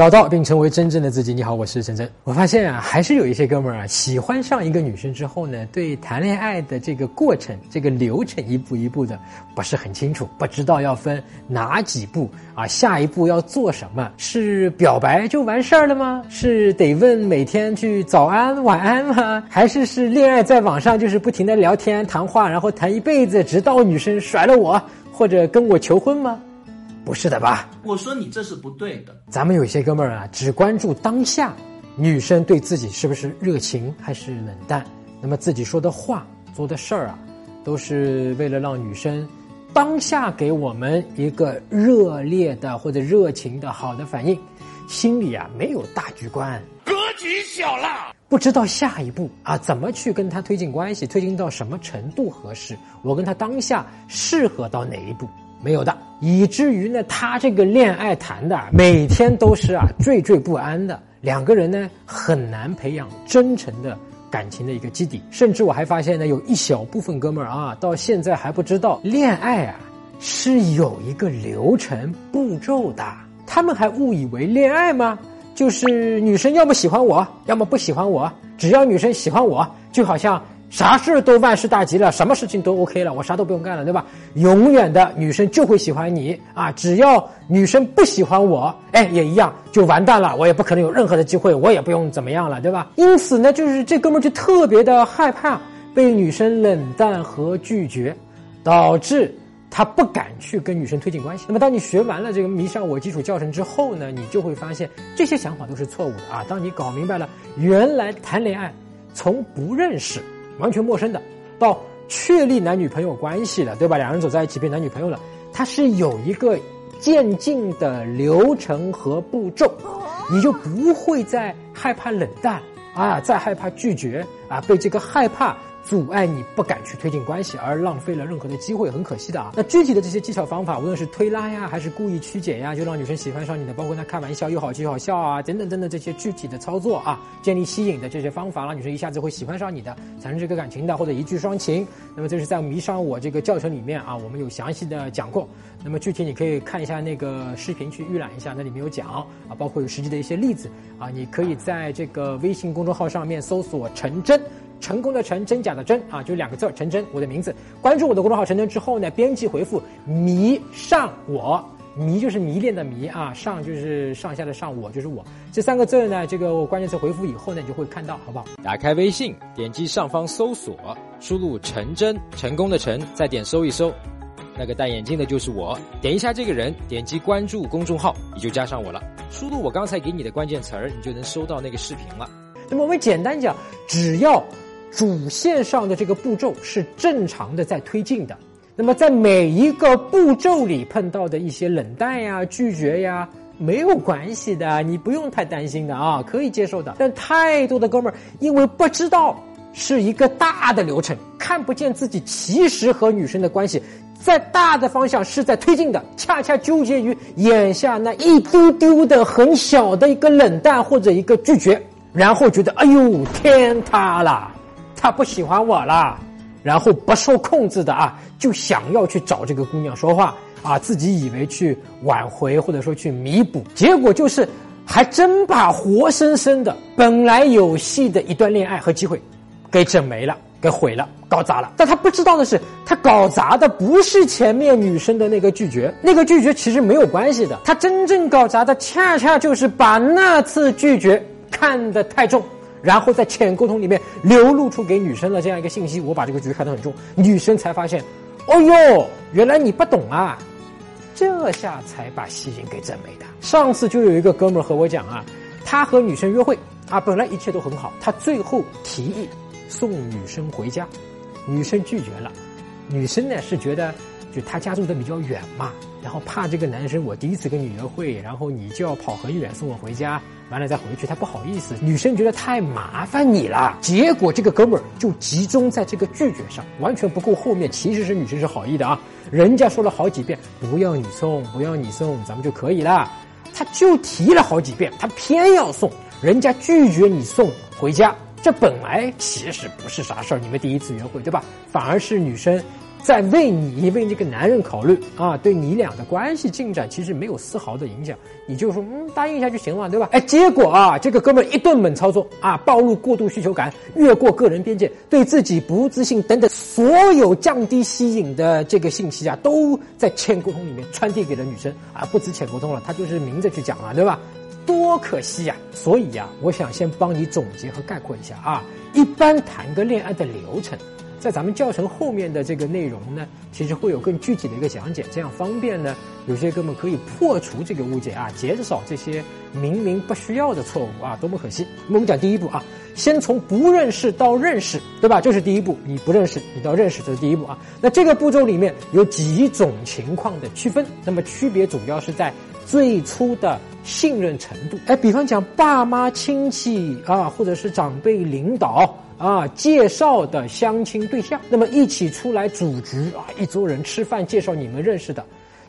找到并成为真正的自己。你好，我是陈真。我发现啊，还是有一些哥们儿啊，喜欢上一个女生之后呢，对谈恋爱的这个过程、这个流程一步一步的不是很清楚，不知道要分哪几步啊，下一步要做什么？是表白就完事儿了吗？是得问每天去早安晚安吗？还是是恋爱在网上就是不停的聊天谈话，然后谈一辈子，直到女生甩了我或者跟我求婚吗？不是的吧？我说你这是不对的。咱们有些哥们儿啊，只关注当下，女生对自己是不是热情还是冷淡，那么自己说的话、做的事儿啊，都是为了让女生当下给我们一个热烈的或者热情的好的反应，心里啊没有大局观，格局小了，不知道下一步啊怎么去跟他推进关系，推进到什么程度合适，我跟他当下适合到哪一步。没有的，以至于呢，他这个恋爱谈的每天都是啊惴惴不安的，两个人呢很难培养真诚的感情的一个基底。甚至我还发现呢，有一小部分哥们儿啊，到现在还不知道恋爱啊是有一个流程步骤的，他们还误以为恋爱吗？就是女生要么喜欢我，要么不喜欢我，只要女生喜欢我，就好像。啥事都万事大吉了，什么事情都 OK 了，我啥都不用干了，对吧？永远的女生就会喜欢你啊！只要女生不喜欢我，哎，也一样就完蛋了，我也不可能有任何的机会，我也不用怎么样了，对吧？因此呢，就是这哥们就特别的害怕被女生冷淡和拒绝，导致他不敢去跟女生推进关系。那么，当你学完了这个迷上我基础教程之后呢，你就会发现这些想法都是错误的啊！当你搞明白了，原来谈恋爱从不认识。完全陌生的，到确立男女朋友关系了，对吧？两人走在一起变男女朋友了，它是有一个渐进的流程和步骤，你就不会再害怕冷淡啊，再害怕拒绝啊，被这个害怕。阻碍你不敢去推进关系，而浪费了任何的机会，很可惜的啊。那具体的这些技巧方法，无论是推拉呀，还是故意曲解呀，就让女生喜欢上你的，包括她开玩笑又好气又好笑啊，等等等等这些具体的操作啊，建立吸引的这些方法，让女生一下子会喜欢上你的，产生这个感情的，或者一句双情。那么这是在迷上我这个教程里面啊，我们有详细的讲过。那么具体你可以看一下那个视频去预览一下，那里面有讲啊，包括有实际的一些例子啊，你可以在这个微信公众号上面搜索“陈真”。成功的成，真假的真啊，就两个字儿，陈真，我的名字。关注我的公众号陈真之后呢，编辑回复“迷上我”，迷就是迷恋的迷啊，上就是上下的上，我就是我。这三个字呢，这个关键词回复以后呢，你就会看到，好不好？打开微信，点击上方搜索，输入“陈真”，成功的陈，再点搜一搜，那个戴眼镜的就是我。点一下这个人，点击关注公众号，你就加上我了。输入我刚才给你的关键词儿，你就能收到那个视频了。那么我们简单讲，只要。主线上的这个步骤是正常的在推进的，那么在每一个步骤里碰到的一些冷淡呀、拒绝呀，没有关系的，你不用太担心的啊，可以接受的。但太多的哥们儿因为不知道是一个大的流程，看不见自己其实和女生的关系在大的方向是在推进的，恰恰纠结于眼下那一丢丢的很小的一个冷淡或者一个拒绝，然后觉得哎呦天塌了。他不喜欢我了，然后不受控制的啊，就想要去找这个姑娘说话啊，自己以为去挽回或者说去弥补，结果就是还真把活生生的本来有戏的一段恋爱和机会，给整没了，给毁了，搞砸了。但他不知道的是，他搞砸的不是前面女生的那个拒绝，那个拒绝其实没有关系的，他真正搞砸的恰恰就是把那次拒绝看得太重。然后在浅沟通里面流露出给女生的这样一个信息，我把这个局看得很重，女生才发现，哦哟，原来你不懂啊，这下才把吸引给整没的。上次就有一个哥们和我讲啊，他和女生约会啊，本来一切都很好，他最后提议送女生回家，女生拒绝了，女生呢是觉得。就他家住的比较远嘛，然后怕这个男生我第一次跟你约会，然后你就要跑很远送我回家，完了再回去，他不好意思。女生觉得太麻烦你了，结果这个哥们儿就集中在这个拒绝上，完全不顾后面其实是女生是好意的啊，人家说了好几遍不要你送，不要你送，咱们就可以了，他就提了好几遍，他偏要送，人家拒绝你送回家，这本来其实不是啥事儿，你们第一次约会对吧？反而是女生。在为你为这个男人考虑啊，对你俩的关系进展其实没有丝毫的影响，你就说嗯答应一下就行了，对吧？哎，结果啊，这个哥们一顿猛操作啊，暴露过度需求感，越过个人边界，对自己不自信等等，所有降低吸引的这个信息啊，都在浅沟通里面传递给了女生啊，不止浅沟通了，他就是明着去讲了，对吧？多可惜呀！所以呀，我想先帮你总结和概括一下啊，一般谈个恋爱的流程。在咱们教程后面的这个内容呢，其实会有更具体的一个讲解，这样方便呢，有些哥们可以破除这个误解啊，减少这些明明不需要的错误啊，多么可惜！那么我们讲第一步啊，先从不认识到认识，对吧？这是第一步，你不认识，你到认识，这是第一步啊。那这个步骤里面有几种情况的区分，那么区别主要是在最初的信任程度。哎，比方讲爸妈亲戚啊，或者是长辈领导。啊，介绍的相亲对象，那么一起出来组局啊，一桌人吃饭，介绍你们认识的，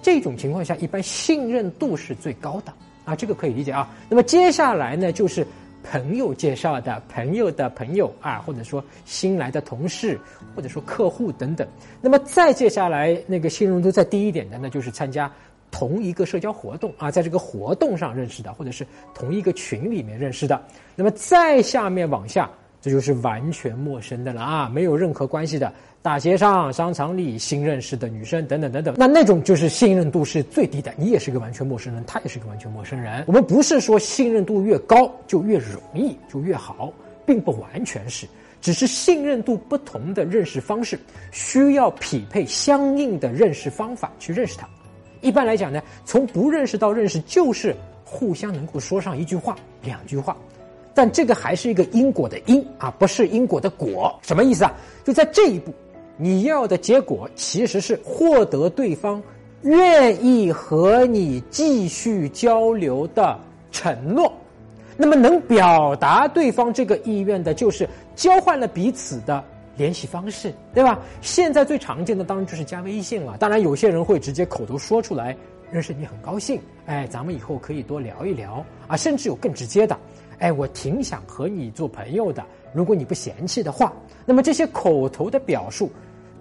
这种情况下，一般信任度是最高的啊，这个可以理解啊。那么接下来呢，就是朋友介绍的朋友的朋友啊，或者说新来的同事，或者说客户等等。那么再接下来，那个信任度再低一点的，那就是参加同一个社交活动啊，在这个活动上认识的，或者是同一个群里面认识的。那么再下面往下。这就是完全陌生的了啊，没有任何关系的，大街上、商场里新认识的女生等等等等，那那种就是信任度是最低的。你也是个完全陌生人，他也是个完全陌生人。我们不是说信任度越高就越容易就越好，并不完全是，只是信任度不同的认识方式需要匹配相应的认识方法去认识他。一般来讲呢，从不认识到认识，就是互相能够说上一句话、两句话。但这个还是一个因果的因啊，不是因果的果。什么意思啊？就在这一步，你要的结果其实是获得对方愿意和你继续交流的承诺。那么能表达对方这个意愿的，就是交换了彼此的联系方式，对吧？现在最常见的当然就是加微信了。当然，有些人会直接口头说出来，认识你很高兴，哎，咱们以后可以多聊一聊啊，甚至有更直接的。哎，我挺想和你做朋友的。如果你不嫌弃的话，那么这些口头的表述，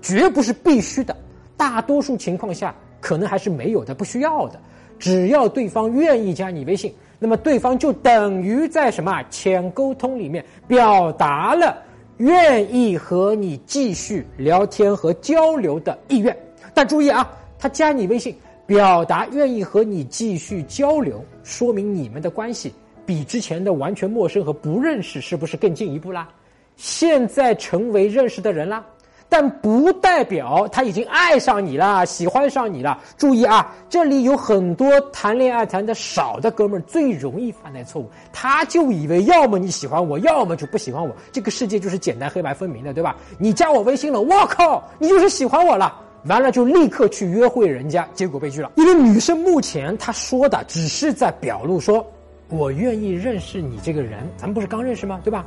绝不是必须的。大多数情况下，可能还是没有的，不需要的。只要对方愿意加你微信，那么对方就等于在什么浅沟通里面表达了愿意和你继续聊天和交流的意愿。但注意啊，他加你微信，表达愿意和你继续交流，说明你们的关系。比之前的完全陌生和不认识是不是更进一步啦？现在成为认识的人啦，但不代表他已经爱上你啦，喜欢上你了。注意啊，这里有很多谈恋爱谈的少的哥们儿最容易犯的错误，他就以为要么你喜欢我，要么就不喜欢我。这个世界就是简单黑白分明的，对吧？你加我微信了，我靠，你就是喜欢我了，完了就立刻去约会人家，结果被拒了。因为女生目前她说的只是在表露说。我愿意认识你这个人，咱们不是刚认识吗？对吧？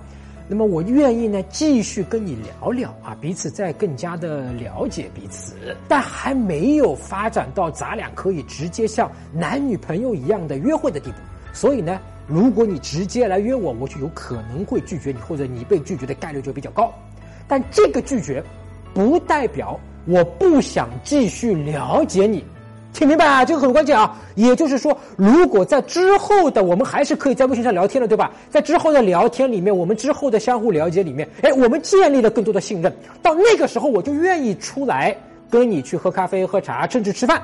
那么我愿意呢，继续跟你聊聊啊，彼此再更加的了解彼此，但还没有发展到咱俩可以直接像男女朋友一样的约会的地步。所以呢，如果你直接来约我，我就有可能会拒绝你，或者你被拒绝的概率就比较高。但这个拒绝，不代表我不想继续了解你。听明白啊？这个很关键啊！也就是说，如果在之后的我们还是可以在微信上聊天的，对吧？在之后的聊天里面，我们之后的相互了解里面，哎，我们建立了更多的信任。到那个时候，我就愿意出来跟你去喝咖啡、喝茶，甚至吃饭，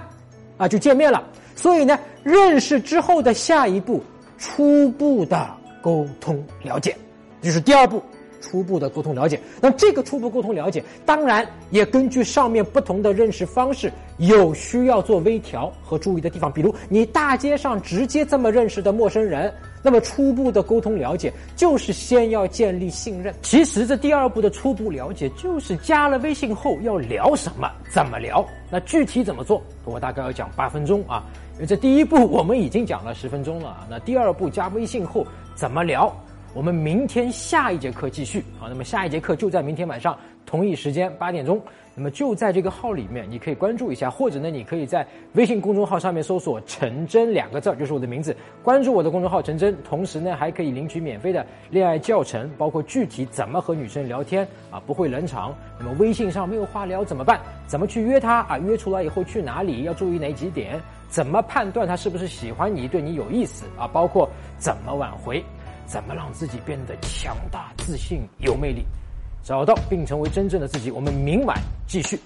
啊，就见面了。所以呢，认识之后的下一步，初步的沟通了解，就是第二步。初步的沟通了解，那这个初步沟通了解，当然也根据上面不同的认识方式，有需要做微调和注意的地方。比如你大街上直接这么认识的陌生人，那么初步的沟通了解就是先要建立信任。其实这第二步的初步了解，就是加了微信后要聊什么，怎么聊。那具体怎么做，我大概要讲八分钟啊。因为这第一步我们已经讲了十分钟了，那第二步加微信后怎么聊？我们明天下一节课继续啊。那么下一节课就在明天晚上同一时间八点钟。那么就在这个号里面，你可以关注一下，或者呢，你可以在微信公众号上面搜索“陈真”两个字，就是我的名字，关注我的公众号“陈真”。同时呢，还可以领取免费的恋爱教程，包括具体怎么和女生聊天啊，不会冷场。那么微信上没有话聊怎么办？怎么去约她啊？约出来以后去哪里？要注意哪几点？怎么判断她是不是喜欢你，对你有意思啊？包括怎么挽回？怎么让自己变得强大、自信、有魅力？找到并成为真正的自己。我们明晚继续。